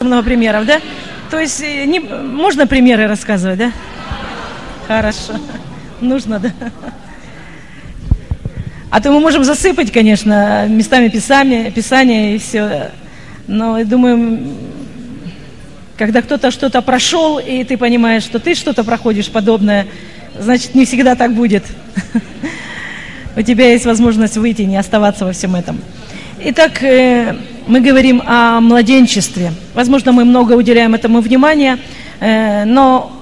много примеров, да? То есть э, не, можно примеры рассказывать, да? Хорошо. Нужно, да? А то мы можем засыпать, конечно, местами писания, писания и все. Но я думаю, когда кто-то что-то прошел, и ты понимаешь, что ты что-то проходишь подобное, значит, не всегда так будет. У тебя есть возможность выйти, не оставаться во всем этом. Итак, э, мы говорим о младенчестве. Возможно, мы много уделяем этому внимания, э, но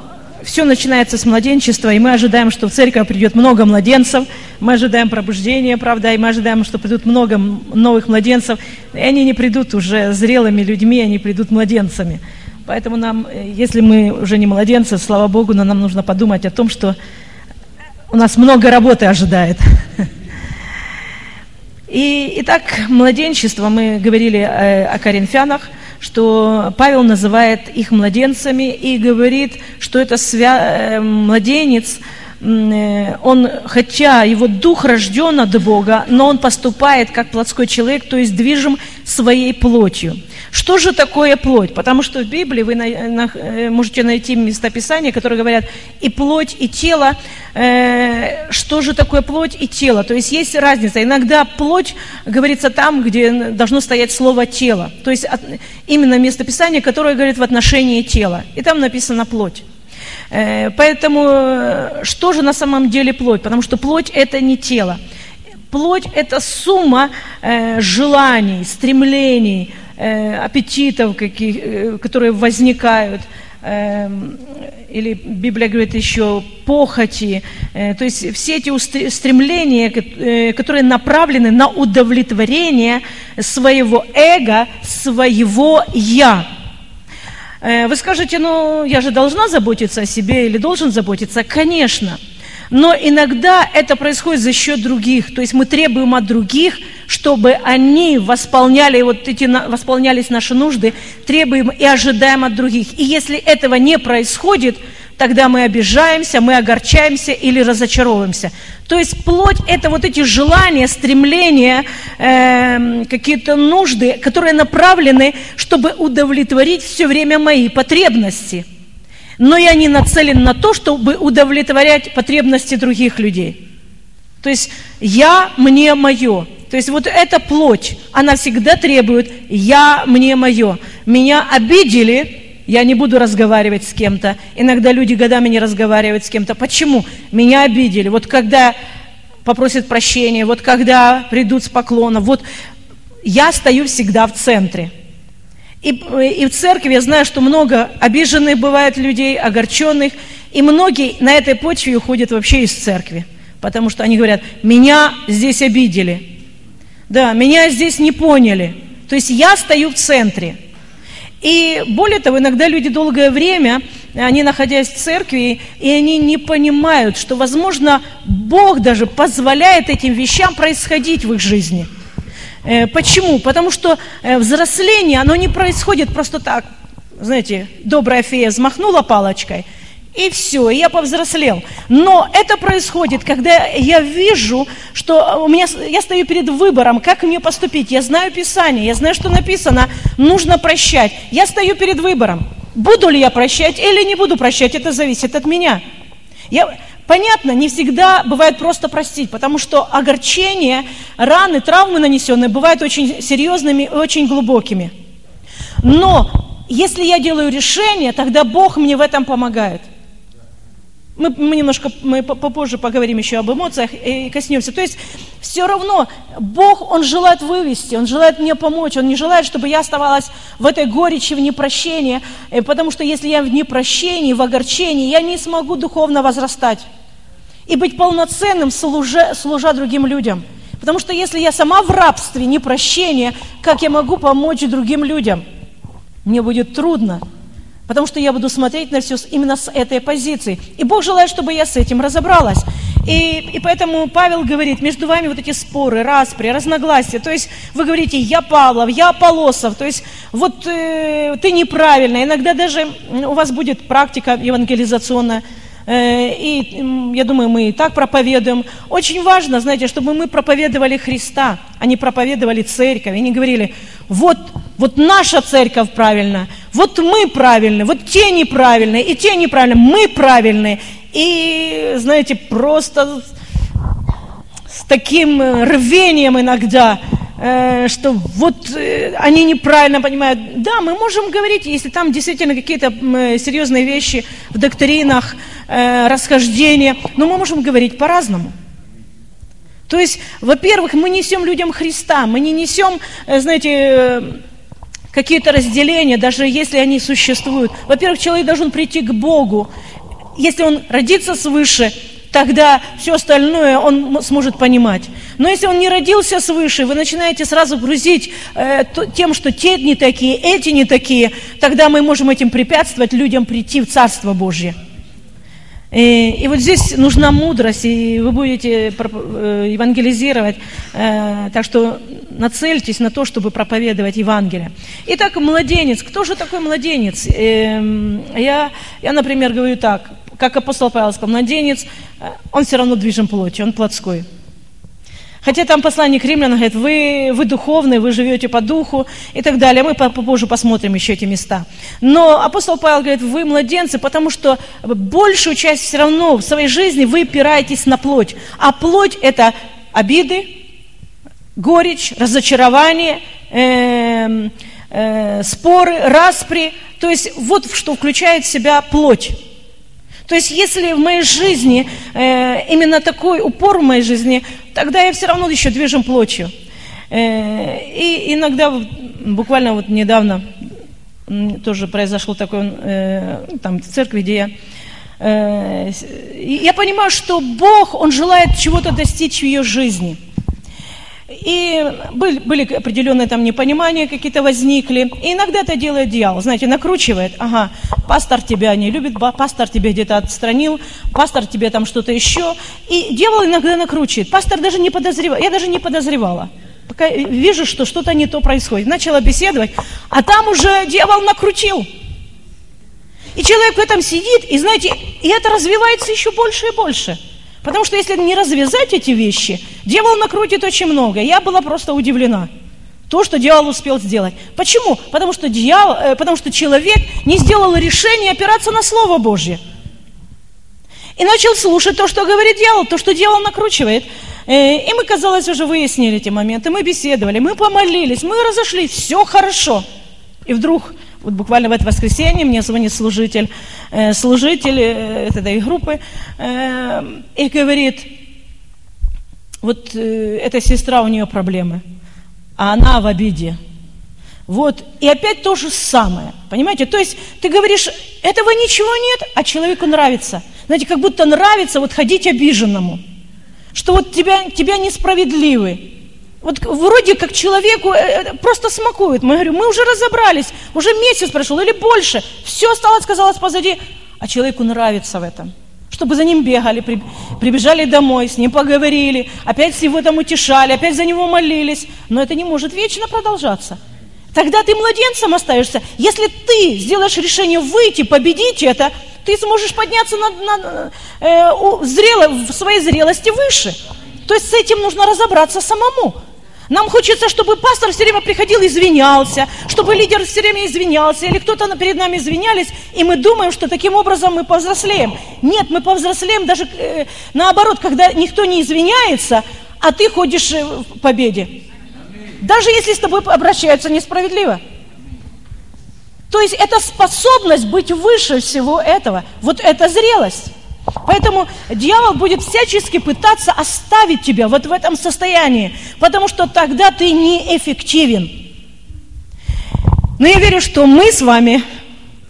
все начинается с младенчества, и мы ожидаем, что в церковь придет много младенцев, мы ожидаем пробуждения, правда, и мы ожидаем, что придут много новых младенцев, и они не придут уже зрелыми людьми, они придут младенцами. Поэтому нам, э, если мы уже не младенцы, слава Богу, но нам нужно подумать о том, что у нас много работы ожидает. И, итак, младенчество, мы говорили э, о коринфянах, что Павел называет их младенцами и говорит, что это свя... Э, младенец, э, он, хотя его дух рожден от Бога, но он поступает как плотской человек, то есть движим своей плотью. Что же такое плоть? Потому что в Библии вы на, на, э, можете найти местописания, которые говорят и плоть, и тело. Э, что же такое плоть и тело? То есть есть разница. Иногда плоть говорится там, где должно стоять слово тело. То есть от, именно местописание, которое говорит в отношении тела. И там написано плоть. Э, поэтому э, что же на самом деле плоть? Потому что плоть это не тело. Плоть – это сумма э, желаний, стремлений, аппетитов, каких, э, которые возникают. Э, или Библия говорит еще похоти. Э, то есть все эти стремления, э, которые направлены на удовлетворение своего эго, своего «я». Э, вы скажете, ну, я же должна заботиться о себе или должен заботиться? Конечно. Но иногда это происходит за счет других. То есть мы требуем от других, чтобы они восполняли, вот эти, восполнялись наши нужды, требуем и ожидаем от других. И если этого не происходит, тогда мы обижаемся, мы огорчаемся или разочаровываемся. То есть плоть – это вот эти желания, стремления, э, какие-то нужды, которые направлены, чтобы удовлетворить все время мои потребности – но я не нацелен на то, чтобы удовлетворять потребности других людей. То есть я, мне, мое. То есть вот эта плоть, она всегда требует я, мне, мое. Меня обидели, я не буду разговаривать с кем-то. Иногда люди годами не разговаривают с кем-то. Почему? Меня обидели. Вот когда попросят прощения, вот когда придут с поклоном, вот я стою всегда в центре. И, и в церкви я знаю, что много обиженных бывает людей, огорченных, и многие на этой почве уходят вообще из церкви, потому что они говорят, меня здесь обидели, да, меня здесь не поняли. То есть я стою в центре. И более того, иногда люди долгое время, они находясь в церкви, и они не понимают, что, возможно, Бог даже позволяет этим вещам происходить в их жизни – Э, почему? Потому что э, взросление, оно не происходит просто так. Знаете, добрая фея взмахнула палочкой, и все, я повзрослел. Но это происходит, когда я вижу, что у меня, я стою перед выбором, как мне поступить. Я знаю Писание, я знаю, что написано, нужно прощать. Я стою перед выбором. Буду ли я прощать или не буду прощать, это зависит от меня. Я, Понятно, не всегда бывает просто простить, потому что огорчения, раны, травмы нанесенные бывают очень серьезными и очень глубокими. Но если я делаю решение, тогда Бог мне в этом помогает. Мы, мы немножко мы попозже поговорим еще об эмоциях и коснемся. То есть все равно Бог, Он желает вывести, Он желает мне помочь, Он не желает, чтобы я оставалась в этой горечи, в непрощении, э, потому что если я в непрощении, в огорчении, я не смогу духовно возрастать и быть полноценным, служа, служа другим людям. Потому что если я сама в рабстве, непрощение, как я могу помочь другим людям? Мне будет трудно. Потому что я буду смотреть на все именно с этой позиции. И Бог желает, чтобы я с этим разобралась. И, и поэтому Павел говорит, между вами вот эти споры, распри, разногласия. То есть вы говорите, я Павлов, я Полосов. То есть вот э, ты неправильно. Иногда даже у вас будет практика евангелизационная. Э, и я думаю, мы и так проповедуем. Очень важно, знаете, чтобы мы проповедовали Христа, а не проповедовали церковь. И не говорили, вот, вот наша церковь правильно, Вот мы правильные, вот те неправильные, и те неправильные, мы правильные. И, знаете, просто с таким э, рвением иногда, э, что вот они неправильно понимают. Да, мы можем говорить, если там действительно какие-то серьезные вещи в доктринах, расхождения, но мы можем говорить по-разному. То есть, во-первых, мы несем людям Христа, мы не несем, знаете, какие-то разделения, даже если они существуют. Во-первых, человек должен прийти к Богу. Если он родится свыше, тогда все остальное он сможет понимать. Но если он не родился свыше, вы начинаете сразу грузить э, тем, что те не такие, эти не такие, тогда мы можем этим препятствовать людям прийти в Царство Божье. И, вот здесь нужна мудрость, и вы будете э, евангелизировать, э, так что нацельтесь на то, чтобы проповедовать Евангелие. Итак, младенец. Кто же такой младенец? Э, я, я, например, говорю так, как апостол Павел сказал, младенец, э, он все равно движим плотью, он плотской. Хотя там посланник римлян говорит, вы, вы духовные, вы живете по духу и так далее. Мы попозже посмотрим еще эти места. Но апостол Павел говорит, вы младенцы, потому что большую часть все равно в своей жизни вы опираетесь на плоть. А плоть это обиды, горечь, разочарование, э, э, споры, распри. То есть вот что включает в себя плоть. То есть, если в моей жизни э, именно такой упор в моей жизни, тогда я все равно еще движем плотью. Э, и иногда, буквально вот недавно, тоже произошло такое, э, там, в церкви, где я э, я понимаю, что Бог, Он желает чего-то достичь в ее жизни – и были, были определенные там непонимания какие-то возникли. И иногда это делает дьявол, знаете, накручивает. Ага, пастор тебя не любит, пастор тебя где-то отстранил, пастор тебе там что-то еще. И дьявол иногда накручивает. Пастор даже не подозревал, я даже не подозревала. Пока вижу, что что-то не то происходит. Начала беседовать, а там уже дьявол накрутил. И человек в этом сидит, и знаете, и это развивается еще больше и больше. Потому что если не развязать эти вещи, дьявол накрутит очень много. Я была просто удивлена. То, что дьявол успел сделать. Почему? Потому что, дьявол, э, потому что человек не сделал решение опираться на Слово Божье. И начал слушать то, что говорит дьявол, то, что дьявол накручивает. Э, и мы, казалось, уже выяснили эти моменты. Мы беседовали, мы помолились, мы разошлись, все хорошо. И вдруг вот буквально в это воскресенье мне звонит служитель, э, служитель э, этой группы э, и говорит, вот эта сестра, у нее проблемы, а она в обиде. Вот, и опять то же самое, понимаете? То есть ты говоришь, этого ничего нет, а человеку нравится. Знаете, как будто нравится вот ходить обиженному, что вот тебя, тебя несправедливы, вот вроде как человеку э, э, просто смакует. Мы говорим, мы уже разобрались, уже месяц прошел или больше. Все осталось, казалось, позади. А человеку нравится в этом. Чтобы за ним бегали, при, прибежали домой, с ним поговорили, опять его там утешали, опять за него молились. Но это не может вечно продолжаться. Тогда ты младенцем остаешься. Если ты сделаешь решение выйти, победить это, ты сможешь подняться на, на, э, зрело, в своей зрелости выше. То есть с этим нужно разобраться самому. Нам хочется, чтобы пастор все время приходил и извинялся, чтобы лидер все время извинялся, или кто-то перед нами извинялись, и мы думаем, что таким образом мы повзрослеем. Нет, мы повзрослеем даже э, наоборот, когда никто не извиняется, а ты ходишь э, в победе. Даже если с тобой обращаются несправедливо. То есть это способность быть выше всего этого. Вот это зрелость. Поэтому дьявол будет всячески пытаться оставить тебя вот в этом состоянии, потому что тогда ты неэффективен. Но я верю, что мы с вами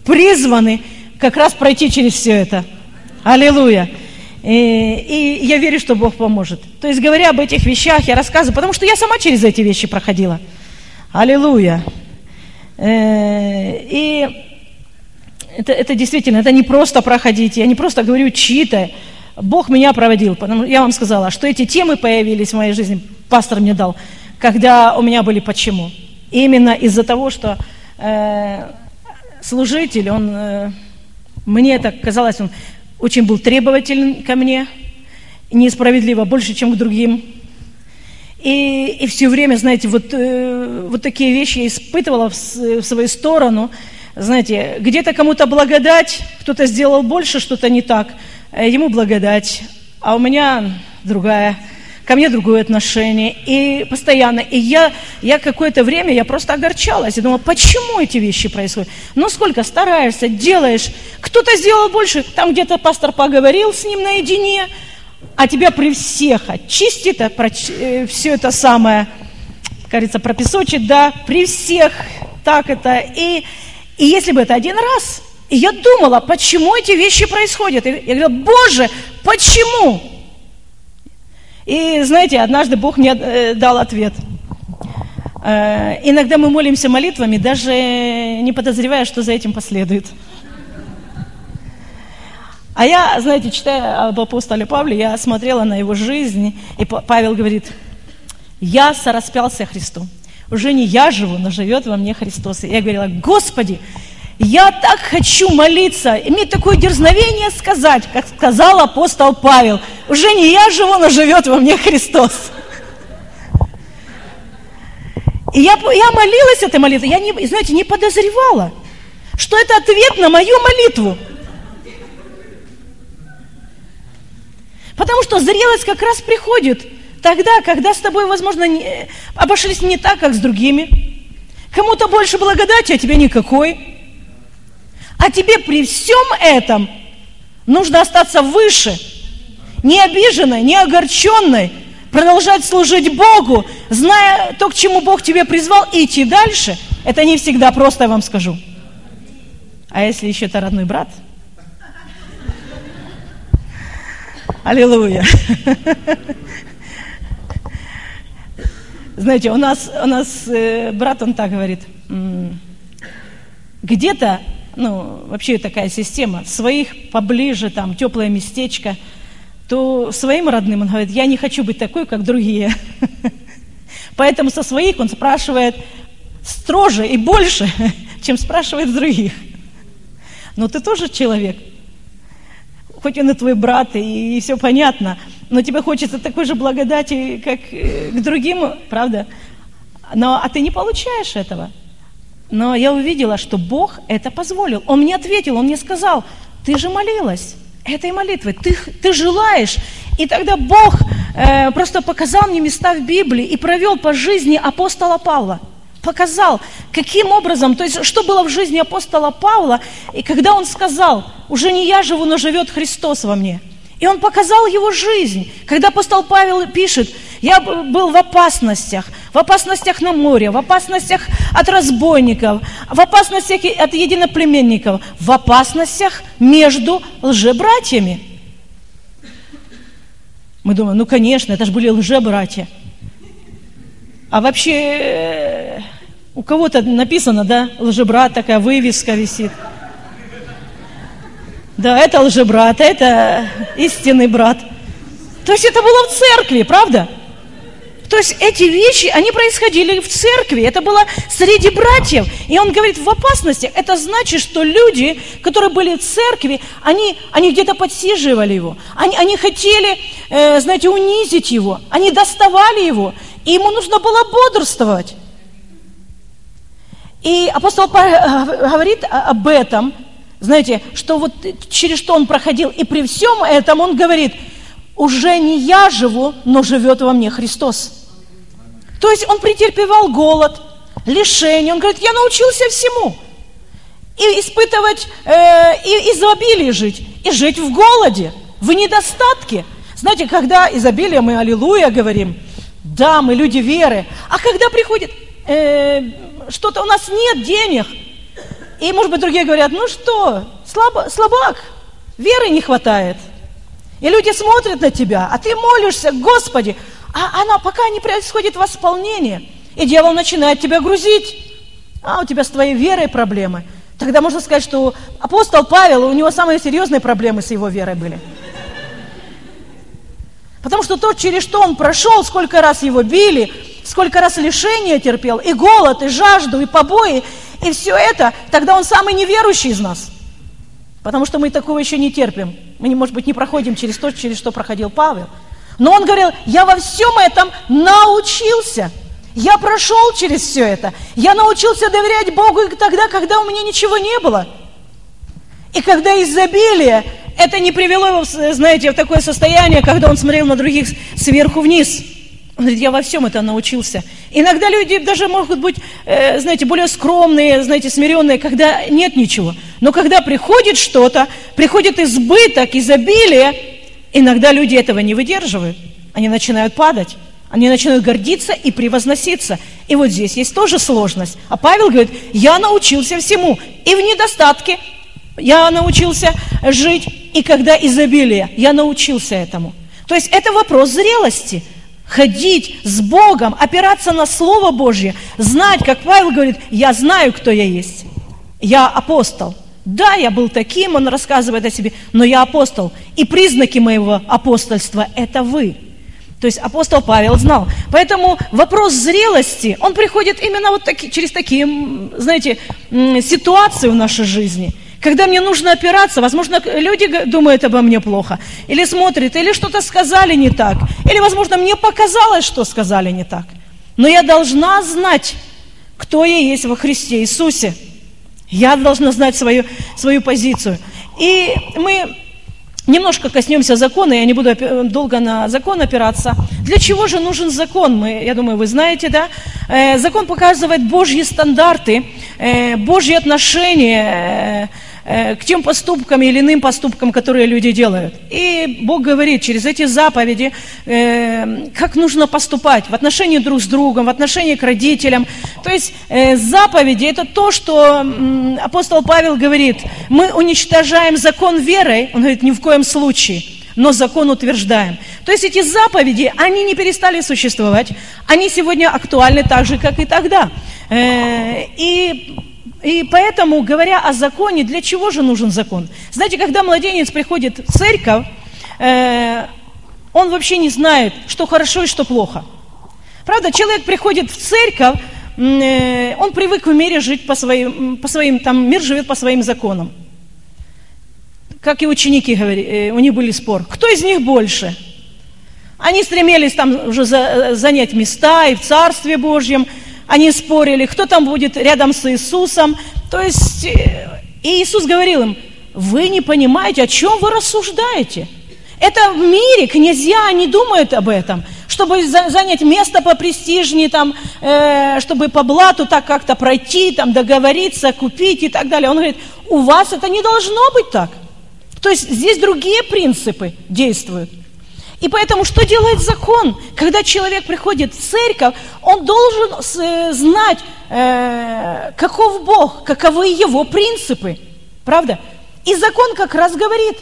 призваны как раз пройти через все это. Аллилуйя. И, и я верю, что Бог поможет. То есть, говоря об этих вещах, я рассказываю, потому что я сама через эти вещи проходила. Аллилуйя. Э, и это, это действительно, это не просто проходить, я не просто говорю чьи-то. Бог меня проводил, потому я вам сказала, что эти темы появились в моей жизни, пастор мне дал, когда у меня были почему. Именно из-за того, что э, служитель, он, э, мне так казалось, он очень был требователен ко мне, несправедливо, больше, чем к другим. И, и все время, знаете, вот, э, вот такие вещи я испытывала в, в свою сторону – знаете, где-то кому-то благодать, кто-то сделал больше, что-то не так, э, ему благодать, а у меня другая, ко мне другое отношение, и постоянно, и я, я какое-то время, я просто огорчалась, я думала, почему эти вещи происходят? Ну, сколько стараешься, делаешь, кто-то сделал больше, там где-то пастор поговорил с ним наедине, а тебя при всех очистит, а про, э, все это самое, кажется, пропесочит, да, при всех, так это, и, и если бы это один раз, и я думала, почему эти вещи происходят, и я говорила, Боже, почему? И знаете, однажды Бог мне э, дал ответ. Э, иногда мы молимся молитвами, даже не подозревая, что за этим последует. А я, знаете, читая об апостоле Павле, я смотрела на его жизнь, и Павел говорит, я сораспялся Христу. Уже не я живу, но живет во мне Христос. И я говорила, Господи, я так хочу молиться, иметь такое дерзновение сказать, как сказал апостол Павел. Уже не я живу, но живет во мне Христос. И я, я молилась этой молитвой, я, не, знаете, не подозревала, что это ответ на мою молитву. Потому что зрелость как раз приходит тогда, когда с тобой, возможно, не, обошлись не так, как с другими. Кому-то больше благодати, а тебе никакой. А тебе при всем этом нужно остаться выше, не обиженной, не огорченной, продолжать служить Богу, зная то, к чему Бог тебя призвал, и идти дальше. Это не всегда просто, я вам скажу. А если еще это родной брат – Аллилуйя. Знаете, у нас, у нас э, брат, он так говорит, где-то, ну, вообще такая система, своих поближе, там, теплое местечко, то своим родным он говорит, я не хочу быть такой, как другие. Поэтому со своих он спрашивает строже и больше, чем спрашивает других. Но ты тоже человек, хоть он и твой брат, и, и все понятно, но тебе хочется такой же благодати, как э, к другим, правда? Но, а ты не получаешь этого. Но я увидела, что Бог это позволил. Он мне ответил, Он мне сказал, ты же молилась этой молитвой, ты, ты желаешь. И тогда Бог э, просто показал мне места в Библии и провел по жизни апостола Павла – показал, каким образом, то есть что было в жизни апостола Павла, и когда он сказал, уже не я живу, но живет Христос во мне. И он показал его жизнь. Когда апостол Павел пишет, я был в опасностях, в опасностях на море, в опасностях от разбойников, в опасностях от единоплеменников, в опасностях между лжебратьями. Мы думаем, ну конечно, это же были лжебратья. А вообще э, у кого-то написано, да, лжебрат, такая вывеска висит. Да, это лжебрат, это истинный брат. То есть это было в церкви, правда? То есть эти вещи, они происходили в церкви, это было среди братьев. И он говорит, в опасности. Это значит, что люди, которые были в церкви, они, они где-то подсиживали его. Они, они хотели, э, знаете, унизить его. Они доставали его. И ему нужно было бодрствовать. И апостол э, говорит об этом, знаете, что вот через что он проходил. И при всем этом он говорит, уже не я живу, но живет во мне Христос. То есть он претерпевал голод, лишение. Он говорит, я научился всему. И испытывать, э, и изобилие жить, и жить в голоде, в недостатке. Знаете, когда изобилие, мы аллилуйя говорим, да, мы люди веры. А когда приходит э, что-то у нас нет денег. И, может быть, другие говорят, ну что, слабо, слабак, веры не хватает. И люди смотрят на тебя, а ты молишься, Господи, а она пока не происходит восполнение. И дьявол начинает тебя грузить. А у тебя с твоей верой проблемы. Тогда можно сказать, что апостол Павел, у него самые серьезные проблемы с его верой были. Потому что то, через что он прошел, сколько раз его били, сколько раз лишения терпел, и голод, и жажду, и побои, и все это, тогда он самый неверующий из нас. Потому что мы такого еще не терпим. Мы, может быть, не проходим через то, через что проходил Павел. Но он говорил, я во всем этом научился. Я прошел через все это. Я научился доверять Богу и тогда, когда у меня ничего не было. И когда изобилие, это не привело его, знаете, в такое состояние, когда он смотрел на других сверху вниз. Он говорит, я во всем это научился. Иногда люди даже могут быть, э, знаете, более скромные, знаете, смиренные, когда нет ничего. Но когда приходит что-то, приходит избыток, изобилие, иногда люди этого не выдерживают. Они начинают падать. Они начинают гордиться и превозноситься. И вот здесь есть тоже сложность. А Павел говорит, я научился всему. И в недостатке я научился жить, и когда изобилие, я научился этому. То есть это вопрос зрелости. Ходить с Богом, опираться на Слово Божье, знать, как Павел говорит, я знаю, кто я есть. Я апостол. Да, я был таким, он рассказывает о себе, но я апостол. И признаки моего апостольства – это вы. То есть апостол Павел знал. Поэтому вопрос зрелости, он приходит именно вот таки, через такие, знаете, ситуации в нашей жизни – когда мне нужно опираться, возможно, люди думают обо мне плохо, или смотрят, или что-то сказали не так, или, возможно, мне показалось, что сказали не так. Но я должна знать, кто я есть во Христе Иисусе. Я должна знать свою, свою позицию. И мы немножко коснемся закона, я не буду долго на закон опираться. Для чего же нужен закон? Мы, я думаю, вы знаете, да? Э, закон показывает Божьи стандарты, э, Божьи отношения, э, Э, к тем поступкам или иным поступкам, которые люди делают. И Бог говорит через эти заповеди, э, как нужно поступать в отношении друг с другом, в отношении к родителям. То есть э, заповеди – это то, что апостол Павел говорит, мы уничтожаем закон верой, он говорит, ни в коем случае но закон утверждаем. То есть эти заповеди, они не перестали существовать, они сегодня актуальны так же, как и тогда. И и поэтому, говоря о законе, для чего же нужен закон? Знаете, когда младенец приходит в церковь, э, он вообще не знает, что хорошо и что плохо. Правда, человек приходит в церковь, э, он привык в мире жить по своим, по своим, там мир живет по своим законам. Как и ученики, говорили, э, у них были спор. Кто из них больше? Они стремились там уже за, э, занять места и в Царстве Божьем, они спорили, кто там будет рядом с Иисусом. То есть э, и Иисус говорил им, вы не понимаете, о чем вы рассуждаете. Это в мире князья не думают об этом, чтобы занять место попрестижнее, там, э, чтобы по блату так как-то пройти, там, договориться, купить и так далее. Он говорит, у вас это не должно быть так. То есть здесь другие принципы действуют. И поэтому что делает закон? Когда человек приходит в церковь, он должен э, знать, э, каков Бог, каковы его принципы. Правда? И закон как раз говорит,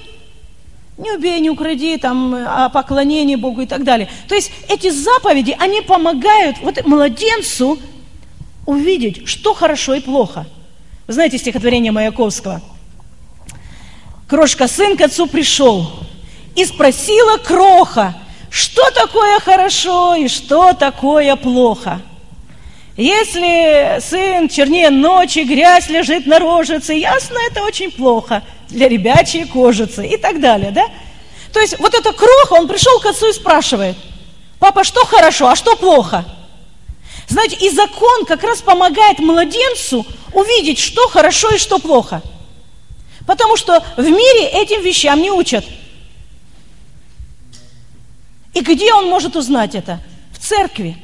не убей, не укради, там, о поклонении Богу и так далее. То есть эти заповеди, они помогают вот младенцу увидеть, что хорошо и плохо. Вы знаете стихотворение Маяковского? Крошка сын к отцу пришел, и спросила кроха, что такое хорошо и что такое плохо. Если сын чернее ночи, грязь лежит на рожице, ясно, это очень плохо для ребячей кожицы и так далее, да? То есть вот эта кроха, он пришел к отцу и спрашивает, папа, что хорошо, а что плохо? Знаете, и закон как раз помогает младенцу увидеть, что хорошо и что плохо. Потому что в мире этим вещам не учат – и где он может узнать это? В церкви.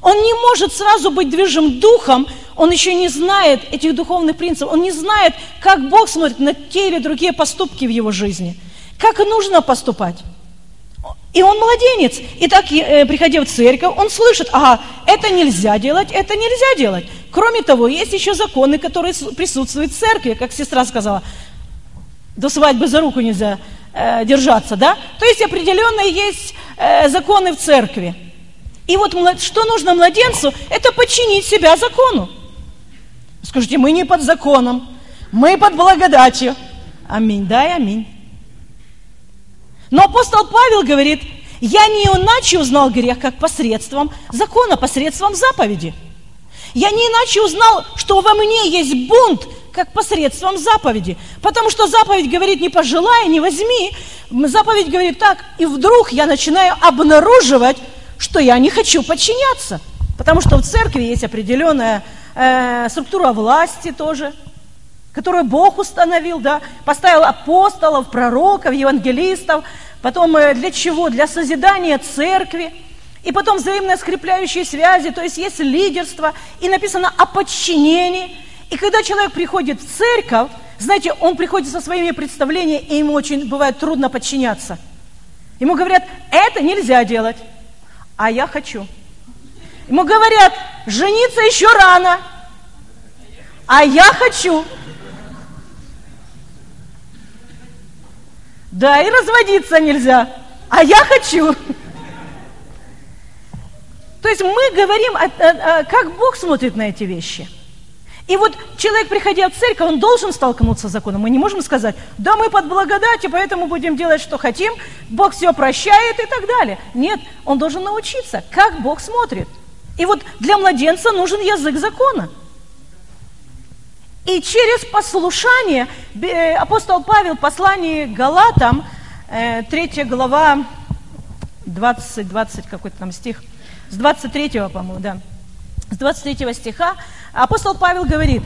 Он не может сразу быть движим духом, он еще не знает этих духовных принципов, он не знает, как Бог смотрит на те или другие поступки в его жизни, как нужно поступать. И он младенец. И так, э, приходя в церковь, он слышит, ага, это нельзя делать, это нельзя делать. Кроме того, есть еще законы, которые присутствуют в церкви, как сестра сказала. До свадьбы за руку нельзя э, держаться, да? То есть определенные есть э, законы в церкви. И вот что нужно младенцу? Это подчинить себя закону. Скажите, мы не под законом, мы под благодатью. Аминь, да аминь. Но апостол Павел говорит, я не иначе узнал грех, как посредством закона, посредством заповеди. Я не иначе узнал, что во мне есть бунт, как посредством заповеди. Потому что заповедь говорит, не пожелай, не возьми. Заповедь говорит так, и вдруг я начинаю обнаруживать, что я не хочу подчиняться. Потому что в церкви есть определенная э, структура власти тоже, которую Бог установил, да, поставил апостолов, пророков, евангелистов, потом э, для чего? Для созидания церкви, и потом взаимно скрепляющие связи, то есть есть лидерство, и написано о подчинении. И когда человек приходит в церковь, знаете, он приходит со своими представлениями, и ему очень бывает трудно подчиняться. Ему говорят, это нельзя делать, а я хочу. Ему говорят, жениться еще рано, а я хочу. Да, и разводиться нельзя, а я хочу. Есть мы говорим, как Бог смотрит на эти вещи – и вот человек, приходя в церковь, он должен столкнуться с законом. Мы не можем сказать, да мы под благодатью, поэтому будем делать, что хотим, Бог все прощает и так далее. Нет, он должен научиться, как Бог смотрит. И вот для младенца нужен язык закона. И через послушание э, апостол Павел в послании Галатам, 3 э, глава, 20, 20 какой-то там стих, с 23, по-моему, да, с 23 стиха, апостол Павел говорит,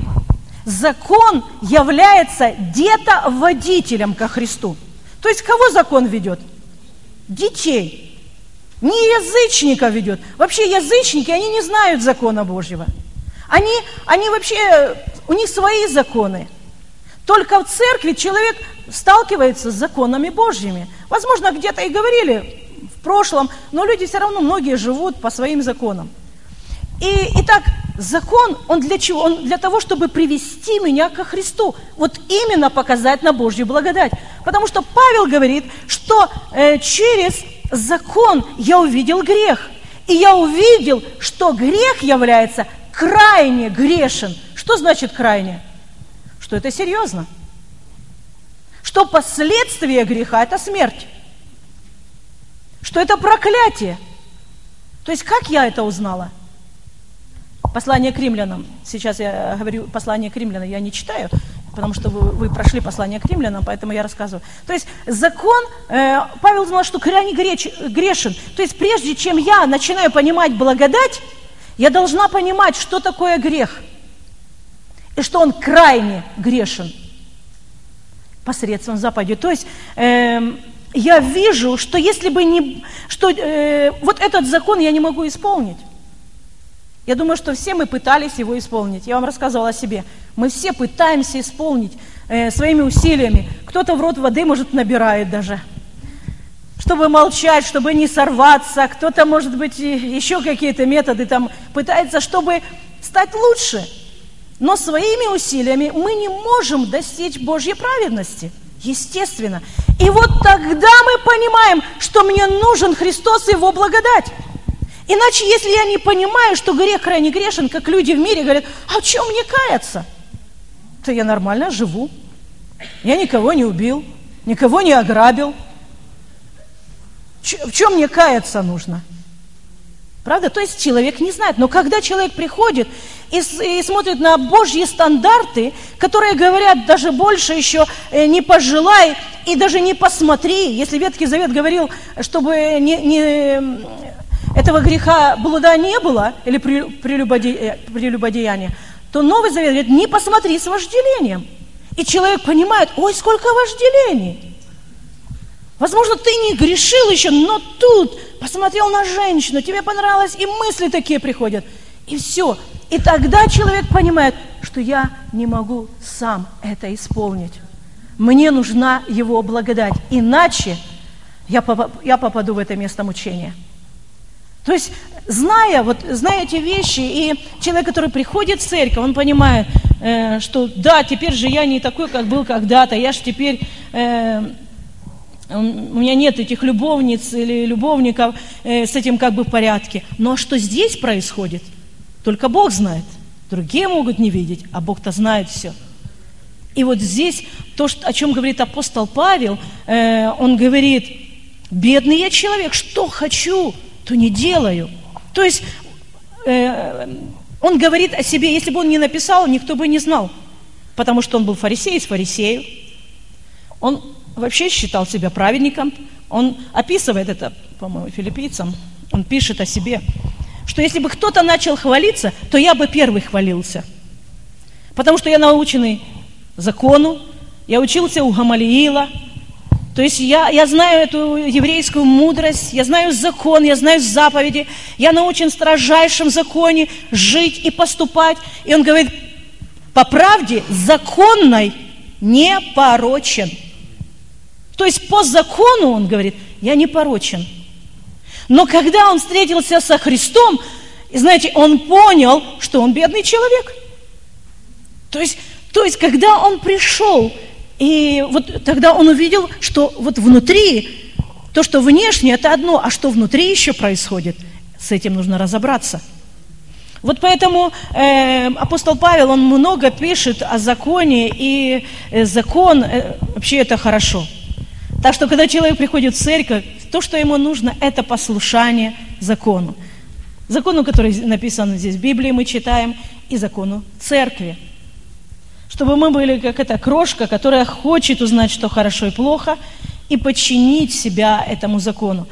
закон является где-то водителем ко Христу. То есть кого закон ведет? Детей. Не язычников ведет. Вообще язычники, они не знают закона Божьего. Они, они вообще, у них свои законы. Только в церкви человек сталкивается с законами Божьими. Возможно, где-то и говорили прошлом, но люди все равно, многие живут по своим законам. И, итак, закон, он для чего? Он для того, чтобы привести меня ко Христу. Вот именно показать на Божью благодать. Потому что Павел говорит, что э, через закон я увидел грех. И я увидел, что грех является крайне грешен. Что значит крайне? Что это серьезно. Что последствия греха – это смерть. Что это проклятие. То есть как я это узнала? Послание к римлянам. Сейчас я говорю послание к римлянам, я не читаю, потому что вы, вы прошли послание к римлянам, поэтому я рассказываю. То есть закон, э, Павел знал, что крайне греч, грешен. То есть прежде чем я начинаю понимать благодать, я должна понимать, что такое грех. И что он крайне грешен посредством заповеди. То есть э, я вижу, что если бы не... что э, вот этот закон я не могу исполнить. Я думаю, что все мы пытались его исполнить. Я вам рассказывала о себе. Мы все пытаемся исполнить э, своими усилиями. Кто-то в рот воды, может, набирает даже, чтобы молчать, чтобы не сорваться. Кто-то, может быть, еще какие-то методы там пытается, чтобы стать лучше. Но своими усилиями мы не можем достичь Божьей праведности. Естественно. И вот тогда мы понимаем, что мне нужен Христос и Его благодать. Иначе, если я не понимаю, что грех крайне грешен, как люди в мире говорят, а в чем мне каяться? То я нормально живу. Я никого не убил, никого не ограбил. В чем мне каяться нужно? Правда? То есть человек не знает. Но когда человек приходит и, и смотрит на Божьи стандарты, которые говорят даже больше еще э, не пожелай и даже не посмотри. Если Ветхий Завет говорил, чтобы не, не этого греха блуда не было, или э, прелюбодеяния, то Новый Завет говорит, не посмотри с вожделением. И человек понимает, ой, сколько вожделений. Возможно, ты не грешил еще, но тут посмотрел на женщину, тебе понравилось, и мысли такие приходят. И все. И тогда человек понимает, что я не могу сам это исполнить. Мне нужна его благодать. Иначе я попаду в это место мучения. То есть, зная, вот, зная эти вещи, и человек, который приходит в церковь, он понимает, э, что да, теперь же я не такой, как был когда-то, я же теперь, э, у меня нет этих любовниц или любовников э, с этим как бы в порядке. Но что здесь происходит, только Бог знает. Другие могут не видеть, а Бог-то знает все. И вот здесь то, о чем говорит апостол Павел, э, он говорит, бедный я человек, что хочу – то не делаю. То есть э, он говорит о себе, если бы он не написал, никто бы не знал, потому что он был фарисей из фарисеев. Он вообще считал себя праведником. Он описывает это, по-моему, филиппийцам. Он пишет о себе. что если бы кто-то начал хвалиться, то я бы первый хвалился. Потому что я наученный закону, я учился у Гамалиила, то есть я, я знаю эту еврейскую мудрость, я знаю закон, я знаю заповеди, я научен строжайшем законе жить и поступать. И он говорит, по правде законной не порочен. То есть по закону, он говорит, я не порочен. Но когда он встретился со Христом, знаете, он понял, что он бедный человек. То есть, то есть когда он пришел, и вот тогда он увидел, что вот внутри, то, что внешне, это одно, а что внутри еще происходит, с этим нужно разобраться. Вот поэтому э, апостол Павел, он много пишет о законе, и э, закон, э, вообще это хорошо. Так что, когда человек приходит в церковь, то, что ему нужно, это послушание закону. Закону, который написан здесь в Библии, мы читаем, и закону церкви. Чтобы мы были как эта крошка, которая хочет узнать, что хорошо и плохо, и подчинить себя этому закону.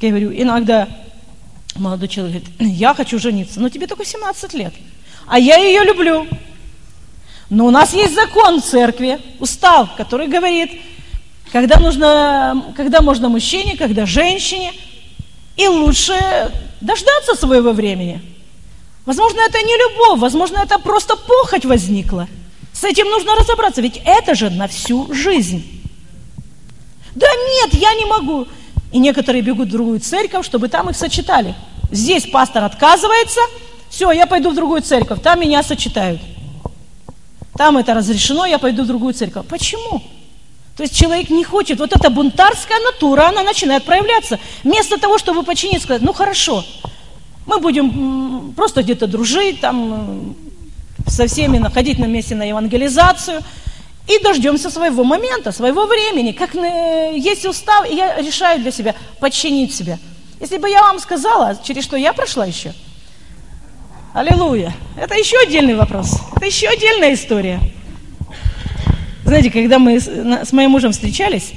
Я говорю, иногда молодой человек говорит, я хочу жениться, но тебе только 17 лет, а я ее люблю. Но у нас есть закон в церкви, устав, который говорит, когда, нужно, когда можно мужчине, когда женщине, и лучше дождаться своего времени – Возможно, это не любовь, возможно, это просто похоть возникла. С этим нужно разобраться, ведь это же на всю жизнь. Да нет, я не могу. И некоторые бегут в другую церковь, чтобы там их сочетали. Здесь пастор отказывается, все, я пойду в другую церковь, там меня сочетают. Там это разрешено, я пойду в другую церковь. Почему? То есть человек не хочет, вот эта бунтарская натура, она начинает проявляться. Вместо того, чтобы починить, сказать, ну хорошо, мы будем просто где-то дружить, там, со всеми находить на месте на евангелизацию. И дождемся своего момента, своего времени. Как есть устав, и я решаю для себя подчинить себя. Если бы я вам сказала, через что я прошла еще, аллилуйя, это еще отдельный вопрос, это еще отдельная история. Знаете, когда мы с моим мужем встречались,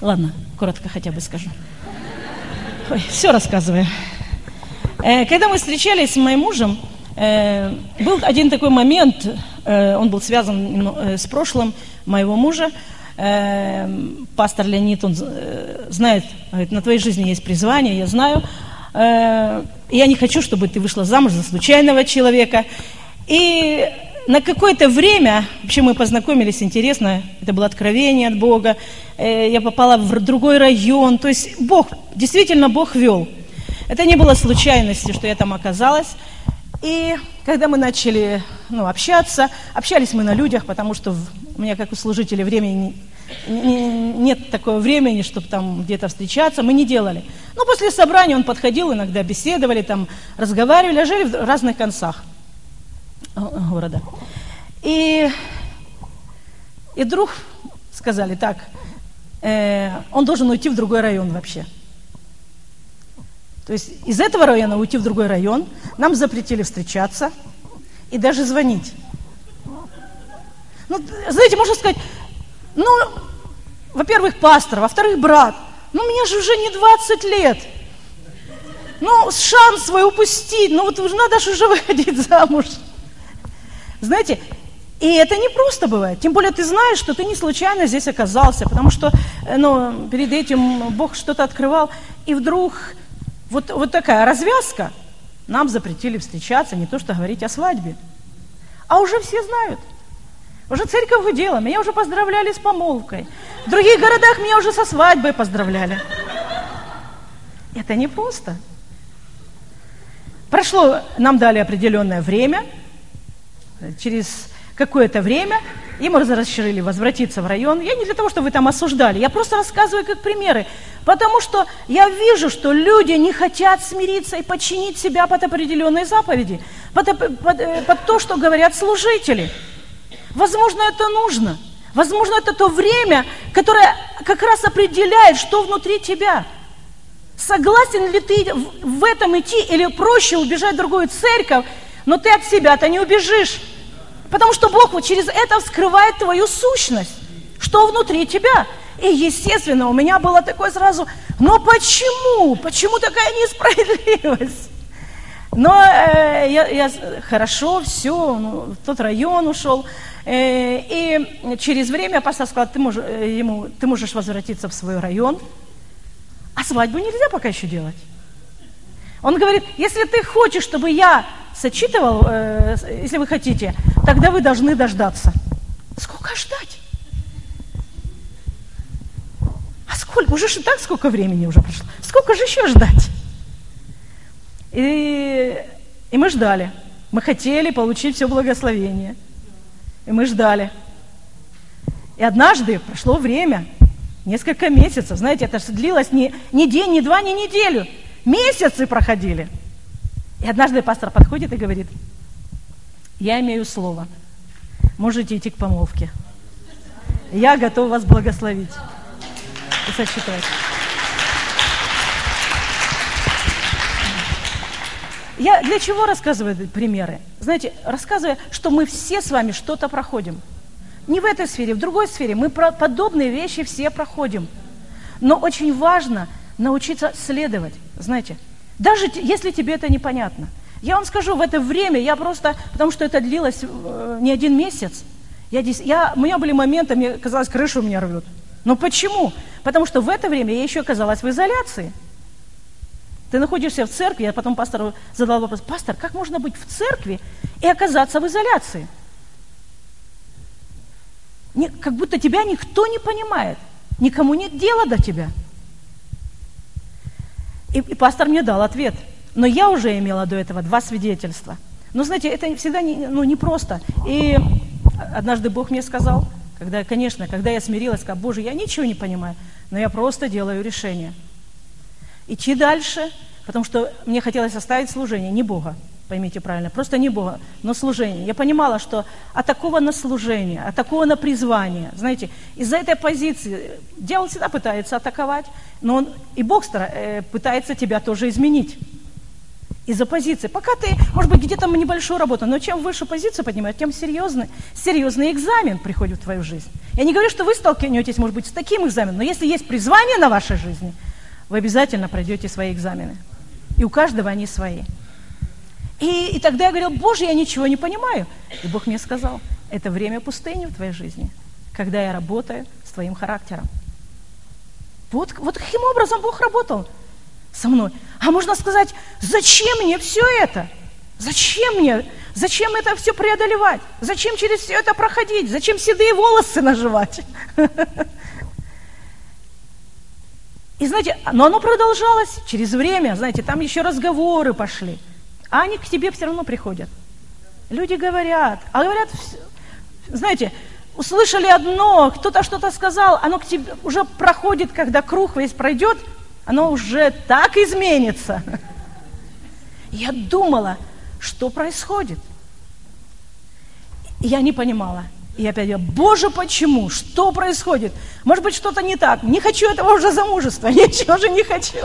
ладно, коротко хотя бы скажу. Ой, все рассказываю. Э, когда мы встречались с моим мужем, э, был один такой момент, э, он был связан с прошлым моего мужа. Пастор Леонид, он знает, говорит, на твоей жизни есть призвание, я знаю. Я не хочу, чтобы ты вышла замуж за случайного человека. И на какое-то время, вообще мы познакомились, интересно, это было откровение от Бога, я попала в другой район, то есть Бог, действительно Бог вел. Это не было случайностью, что я там оказалась. И когда мы начали ну, общаться, общались мы на людях, потому что у меня, как у служителя, времени не, не, нет такого времени, чтобы там где-то встречаться, мы не делали. Но после собрания он подходил, иногда беседовали, там разговаривали, а жили в разных концах города. И, и вдруг сказали, так, э, он должен уйти в другой район вообще – то есть из этого района уйти в другой район, нам запретили встречаться и даже звонить. Ну, знаете, можно сказать, ну, во-первых, пастор, во-вторых, брат. Ну, мне же уже не 20 лет. Ну, шанс свой упустить, ну вот надо же уже выходить замуж. Знаете, и это не просто бывает. Тем более ты знаешь, что ты не случайно здесь оказался, потому что э, ну, перед этим Бог что-то открывал, и вдруг вот, вот такая развязка. Нам запретили встречаться, не то что говорить о свадьбе. А уже все знают. Уже церковь гудела, меня уже поздравляли с помолвкой. В других городах меня уже со свадьбой поздравляли. Это не просто. Прошло, нам дали определенное время. Через какое-то время им разрешили возвратиться в район. Я не для того, чтобы вы там осуждали, я просто рассказываю как примеры. Потому что я вижу, что люди не хотят смириться и подчинить себя под определенные заповеди, под, под, э, под то, что говорят служители. Возможно, это нужно. Возможно, это то время, которое как раз определяет, что внутри тебя. Согласен ли ты в этом идти или проще убежать в другую церковь, но ты от себя-то не убежишь. Потому что Бог вот через это вскрывает твою сущность, что внутри тебя. И, естественно, у меня было такое сразу, но почему? Почему такая несправедливость? Но э, я, я, хорошо, все, ну, в тот район ушел. Э, и через время пастор сказал, ты можешь, э, ему, ты можешь возвратиться в свой район, а свадьбу нельзя пока еще делать. Он говорит, если ты хочешь, чтобы я сочитывал, э, если вы хотите, тогда вы должны дождаться. Сколько ждать? А сколько? Уже и так сколько времени уже прошло. Сколько же еще ждать? И, и мы ждали. Мы хотели получить все благословение. И мы ждали. И однажды прошло время, несколько месяцев. Знаете, это длилось не, не день, не два, не неделю. Месяцы проходили. И однажды пастор подходит и говорит, я имею слово. Можете идти к помолвке. Я готов вас благословить и сочетать. Я для чего рассказываю примеры? Знаете, рассказывая, что мы все с вами что-то проходим. Не в этой сфере, в другой сфере. Мы про подобные вещи все проходим. Но очень важно научиться следовать, знаете. Даже если тебе это непонятно. Я вам скажу, в это время я просто, потому что это длилось э, не один месяц, я, я, у меня были моменты, мне казалось, крышу у меня рвет. Но почему? Потому что в это время я еще оказалась в изоляции. Ты находишься в церкви, я потом пастору задал вопрос, пастор, как можно быть в церкви и оказаться в изоляции? Не, как будто тебя никто не понимает, никому нет дела до тебя. И, и пастор мне дал ответ. Но я уже имела до этого два свидетельства. Но знаете, это всегда не, ну, не просто. И однажды Бог мне сказал, когда, конечно, когда я смирилась, сказала, Боже, я ничего не понимаю, но я просто делаю решение – идти дальше, потому что мне хотелось оставить служение, не Бога, поймите правильно, просто не Бога, но служение. Я понимала, что от такого на служение, от такого на призвание, знаете, из-за этой позиции дьявол всегда пытается атаковать, но он, и Бог э, пытается тебя тоже изменить из-за позиции. Пока ты, может быть, где-то небольшую работу, но чем выше позицию поднимаешь, тем серьезный, серьезный экзамен приходит в твою жизнь. Я не говорю, что вы столкнетесь, может быть, с таким экзаменом, но если есть призвание на вашей жизни – вы обязательно пройдете свои экзамены. И у каждого они свои. И, и тогда я говорил, Боже, я ничего не понимаю. И Бог мне сказал, это время пустыни в твоей жизни, когда я работаю с твоим характером. Вот, вот каким образом Бог работал со мной. А можно сказать, зачем мне все это? Зачем мне? Зачем это все преодолевать? Зачем через все это проходить? Зачем седые волосы наживать? И знаете, но оно продолжалось через время, знаете, там еще разговоры пошли. А они к тебе все равно приходят. Люди говорят, а говорят, знаете, услышали одно, кто-то что-то сказал, оно к тебе уже проходит, когда круг весь пройдет, оно уже так изменится. Я думала, что происходит. Я не понимала. И опять я, Боже, почему? Что происходит? Может быть, что-то не так. Не хочу этого уже замужества. Ничего же не хочу.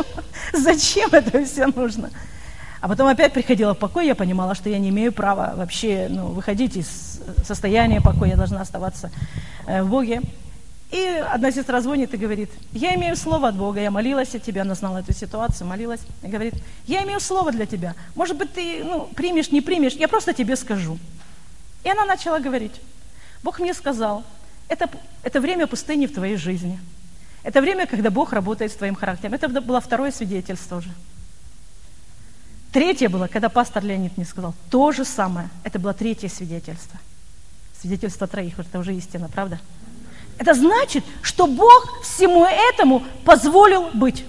Зачем это все нужно? А потом опять приходила в покой, я понимала, что я не имею права вообще ну, выходить из состояния покоя, я должна оставаться э, в Боге. И одна сестра звонит и говорит, я имею слово от Бога, я молилась от тебя, она знала эту ситуацию, молилась, и говорит, я имею слово для тебя, может быть, ты ну, примешь, не примешь, я просто тебе скажу. И она начала говорить. Бог мне сказал, это, это время пустыни в твоей жизни. Это время, когда Бог работает с твоим характером. Это было второе свидетельство уже. Третье было, когда пастор Леонид мне сказал, то же самое. Это было третье свидетельство. Свидетельство троих, это уже истина, правда? Это значит, что Бог всему этому позволил быть.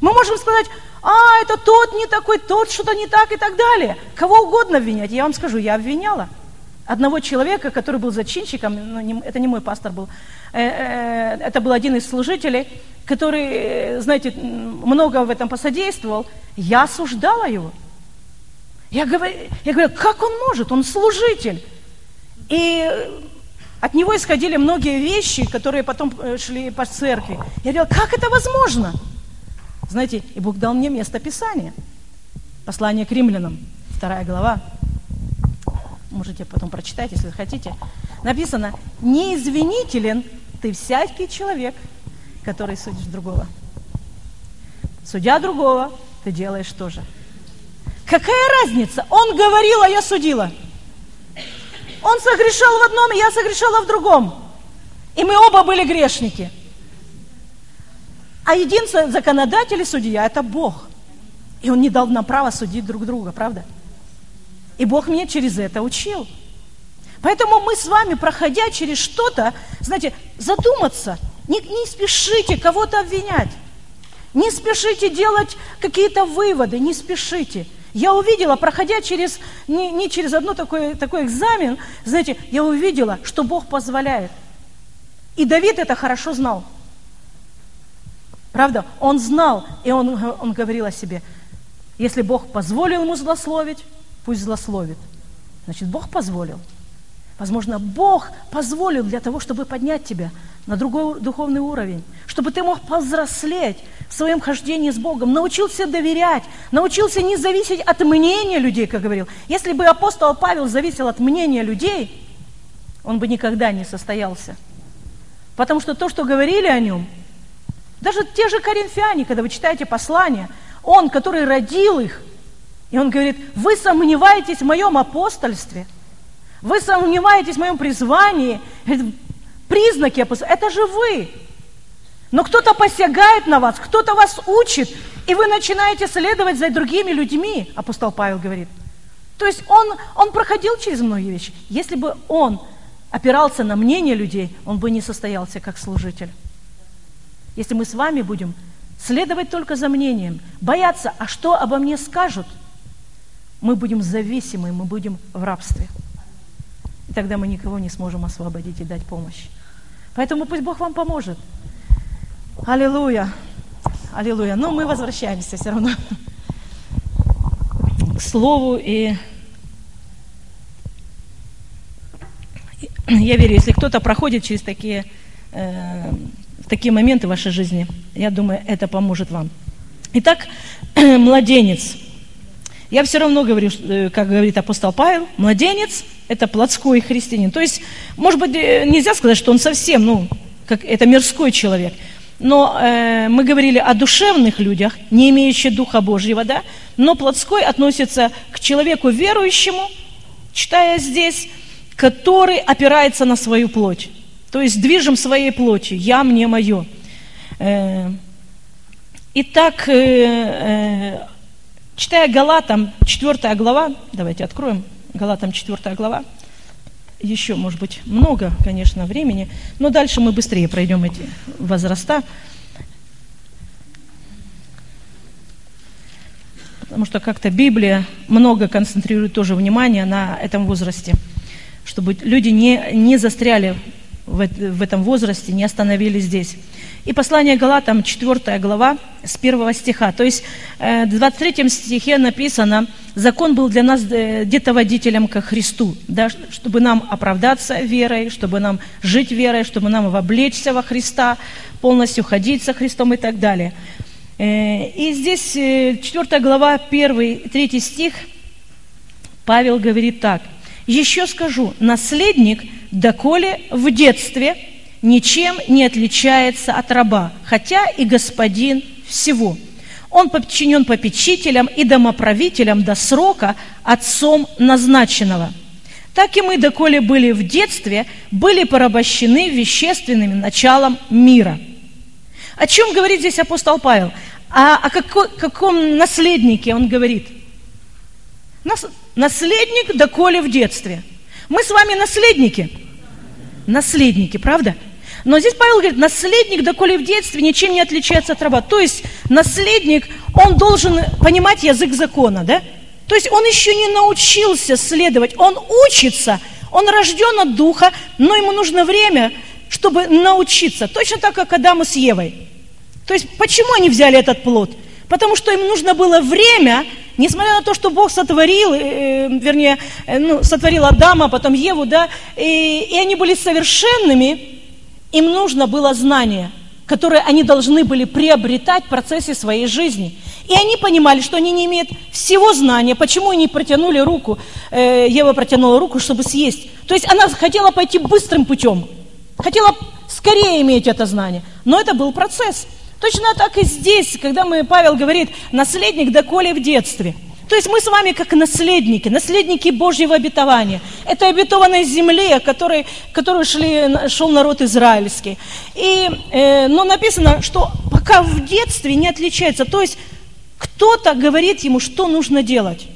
Мы можем сказать, а, это тот не такой, тот что-то не так и так далее. Кого угодно обвинять. Я вам скажу, я обвиняла одного человека, который был зачинщиком, ну, не, это не мой пастор был, э, э, это был один из служителей, который, э, знаете, много в этом посодействовал, я осуждала его. Я говорю, я говорю, как он может, он служитель. И от него исходили многие вещи, которые потом э, шли по церкви. Я говорила, как это возможно? Знаете, и Бог дал мне место Писания. Послание к римлянам, вторая глава, можете потом прочитать, если хотите, написано, неизвинителен ты всякий человек, который судишь другого. Судя другого, ты делаешь тоже. Какая разница? Он говорил, а я судила. Он согрешал в одном, и я согрешала в другом. И мы оба были грешники. А единственный законодатель и судья – это Бог. И Он не дал нам права судить друг друга, правда? И Бог меня через это учил. Поэтому мы с вами, проходя через что-то, знаете, задуматься, не, не спешите кого-то обвинять, не спешите делать какие-то выводы, не спешите. Я увидела, проходя через, не, не через одно такой, такой экзамен, знаете, я увидела, что Бог позволяет. И Давид это хорошо знал. Правда? Он знал, и он, он говорил о себе, если Бог позволил ему злословить, пусть злословит. Значит, Бог позволил. Возможно, Бог позволил для того, чтобы поднять тебя на другой духовный уровень, чтобы ты мог повзрослеть в своем хождении с Богом, научился доверять, научился не зависеть от мнения людей, как говорил. Если бы апостол Павел зависел от мнения людей, он бы никогда не состоялся. Потому что то, что говорили о нем, даже те же коринфяне, когда вы читаете послание, он, который родил их, и он говорит, вы сомневаетесь в моем апостольстве, вы сомневаетесь в моем призвании, признаки апостольства, это же вы. Но кто-то посягает на вас, кто-то вас учит, и вы начинаете следовать за другими людьми, апостол Павел говорит. То есть он, он проходил через многие вещи. Если бы он опирался на мнение людей, он бы не состоялся как служитель. Если мы с вами будем следовать только за мнением, бояться, а что обо мне скажут, мы будем зависимы, мы будем в рабстве. И тогда мы никого не сможем освободить и дать помощь. Поэтому пусть Бог вам поможет. Аллилуйя. Аллилуйя. Но мы возвращаемся все равно к Слову. И я верю, если кто-то проходит через такие, э, такие моменты в вашей жизни, я думаю, это поможет вам. Итак, младенец. Я все равно говорю, э, как говорит апостол Павел, младенец – это плотской христианин. То есть, может быть, э, нельзя сказать, что он совсем, ну, как это мирской человек – но э, мы говорили о душевных людях, не имеющих Духа Божьего, да? Но плотской относится к человеку верующему, читая здесь, который опирается на свою плоть. То есть движем своей плоти, я мне мое. Э, итак, э, э, читая Галатам 4 глава, давайте откроем Галатам 4 глава, еще, может быть, много, конечно, времени, но дальше мы быстрее пройдем эти возраста. Потому что как-то Библия много концентрирует тоже внимание на этом возрасте, чтобы люди не, не застряли в, в этом возрасте, не остановились здесь. И послание Галатам, 4 глава, с 1 стиха. То есть э, в 23 стихе написано, закон был для нас э, где-то водителем ко Христу, да, чтобы нам оправдаться верой, чтобы нам жить верой, чтобы нам вовлечься во Христа, полностью ходить со Христом и так далее. Э, и здесь 4 глава, 1 3 стих, Павел говорит так. «Еще скажу, наследник, доколе в детстве – ничем не отличается от раба, хотя и господин всего. Он подчинен попечителям и домоправителям до срока отцом назначенного. Так и мы, доколе были в детстве, были порабощены вещественным началом мира. О чем говорит здесь апостол Павел? А о какой, каком наследнике он говорит? Нас, наследник доколе в детстве. Мы с вами наследники. Наследники, правда? Но здесь Павел говорит, наследник, доколе в детстве, ничем не отличается от раба. То есть наследник, он должен понимать язык закона, да? То есть он еще не научился следовать, он учится, он рожден от духа, но ему нужно время, чтобы научиться. Точно так, как Адаму с Евой. То есть почему они взяли этот плод? Потому что им нужно было время, несмотря на то, что Бог сотворил, э, э вернее, э, ну, сотворил Адама, потом Еву, да, и, и они были совершенными, им нужно было знание, которое они должны были приобретать в процессе своей жизни. И они понимали, что они не имеют всего знания, почему они протянули руку, э, Ева протянула руку, чтобы съесть. То есть она хотела пойти быстрым путем, хотела скорее иметь это знание. Но это был процесс. Точно так и здесь, когда мы, Павел говорит, наследник доколе в детстве. То есть мы с вами как наследники, наследники Божьего обетования. Это обетованной земле, которой, которую шли, шел народ израильский. И, э, но написано, что пока в детстве не отличается. То есть кто-то говорит ему, что нужно делать.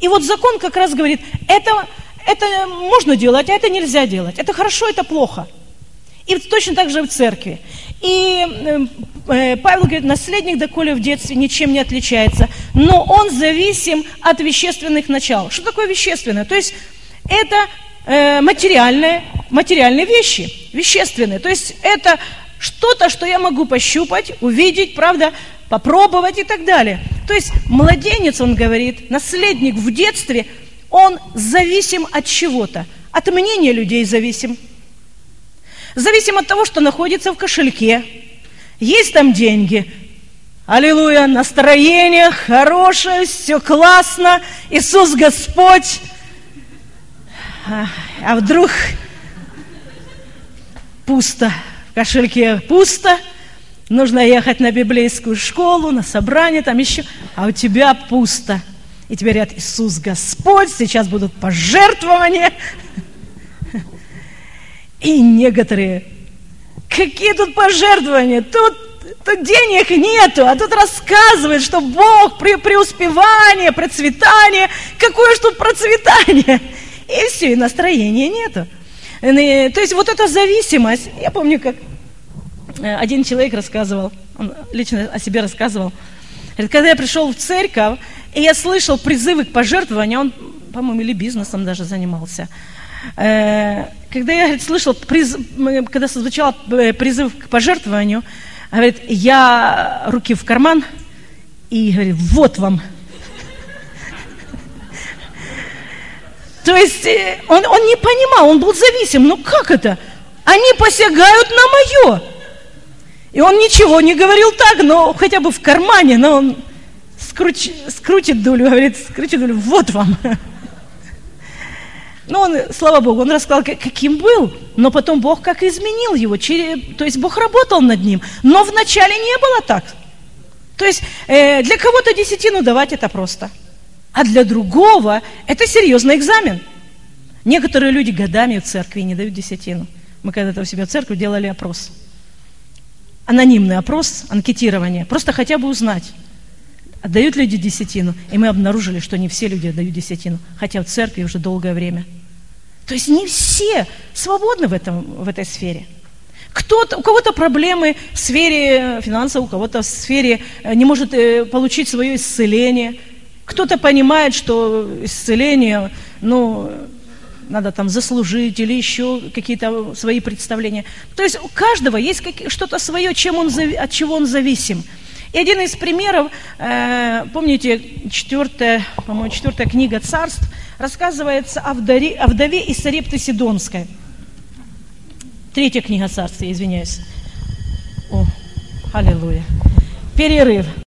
И вот закон как раз говорит, это, это можно делать, а это нельзя делать. Это хорошо, это плохо. И точно так же в церкви. И э, Павел говорит, наследник доколе в детстве ничем не отличается, но он зависим от вещественных начал. Что такое вещественное? То есть это э, материальные, материальные вещи, вещественные. То есть это что-то, что я могу пощупать, увидеть, правда, попробовать и так далее. То есть младенец, он говорит, наследник в детстве, он зависим от чего-то, от мнения людей зависим. Зависим от того, что находится в кошельке. Есть там деньги. Аллилуйя, настроение хорошее, все классно, Иисус Господь. А, вдруг пусто, в кошельке пусто, нужно ехать на библейскую школу, на собрание, там еще, а у тебя пусто. И тебе говорят, Иисус Господь, сейчас будут пожертвования. И некоторые, какие тут пожертвования? Тут, тут денег нету, а тут рассказывают, что Бог при преуспевание, процветание. Какое ж тут процветание? И все, и настроения нету. То есть вот эта зависимость, я помню, как э, один человек рассказывал, он лично о себе рассказывал, говорит, когда я пришел в церковь, и я слышал призывы к пожертвованию, он, по-моему, или бизнесом даже занимался, когда я слышал, приз, когда звучал э, призыв к пожертвованию, говорит, я руки в карман и говорит, вот вам. То есть э, он, он не понимал, он был зависим. Ну как это? Они посягают на мое. И он ничего не говорил так, но хотя бы в кармане, но он скруч, скрутит дулю, говорит, скрутит дулю, вот вам. Ну, он, слава Богу, он рассказал, каким был, но потом Бог как изменил его. То есть Бог работал над ним, но вначале не было так. То есть э, для кого-то десятину давать это просто, а для другого это серьезный экзамен. Некоторые люди годами в церкви не дают десятину. Мы когда-то у себя в церкви делали опрос. Анонимный опрос, анкетирование. Просто хотя бы узнать, отдают люди десятину. И мы обнаружили, что не все люди отдают десятину, хотя в церкви уже долгое время. То есть не все свободны в, этом, в этой сфере. Кто-то, у кого-то проблемы в сфере финансов, у кого-то в сфере э, не может э, получить свое исцеление. Кто-то понимает, что исцеление, ну, надо там заслужить или еще какие-то свои представления. То есть у каждого есть что-то свое, чем он, от чего он зависим. И один из примеров, э, помните, четвертая, по-моему, четвертая книга царств, рассказывается о вдове, о вдове из Сарепты Сидонской. Третья книга царств, я извиняюсь. О, аллилуйя. Перерыв.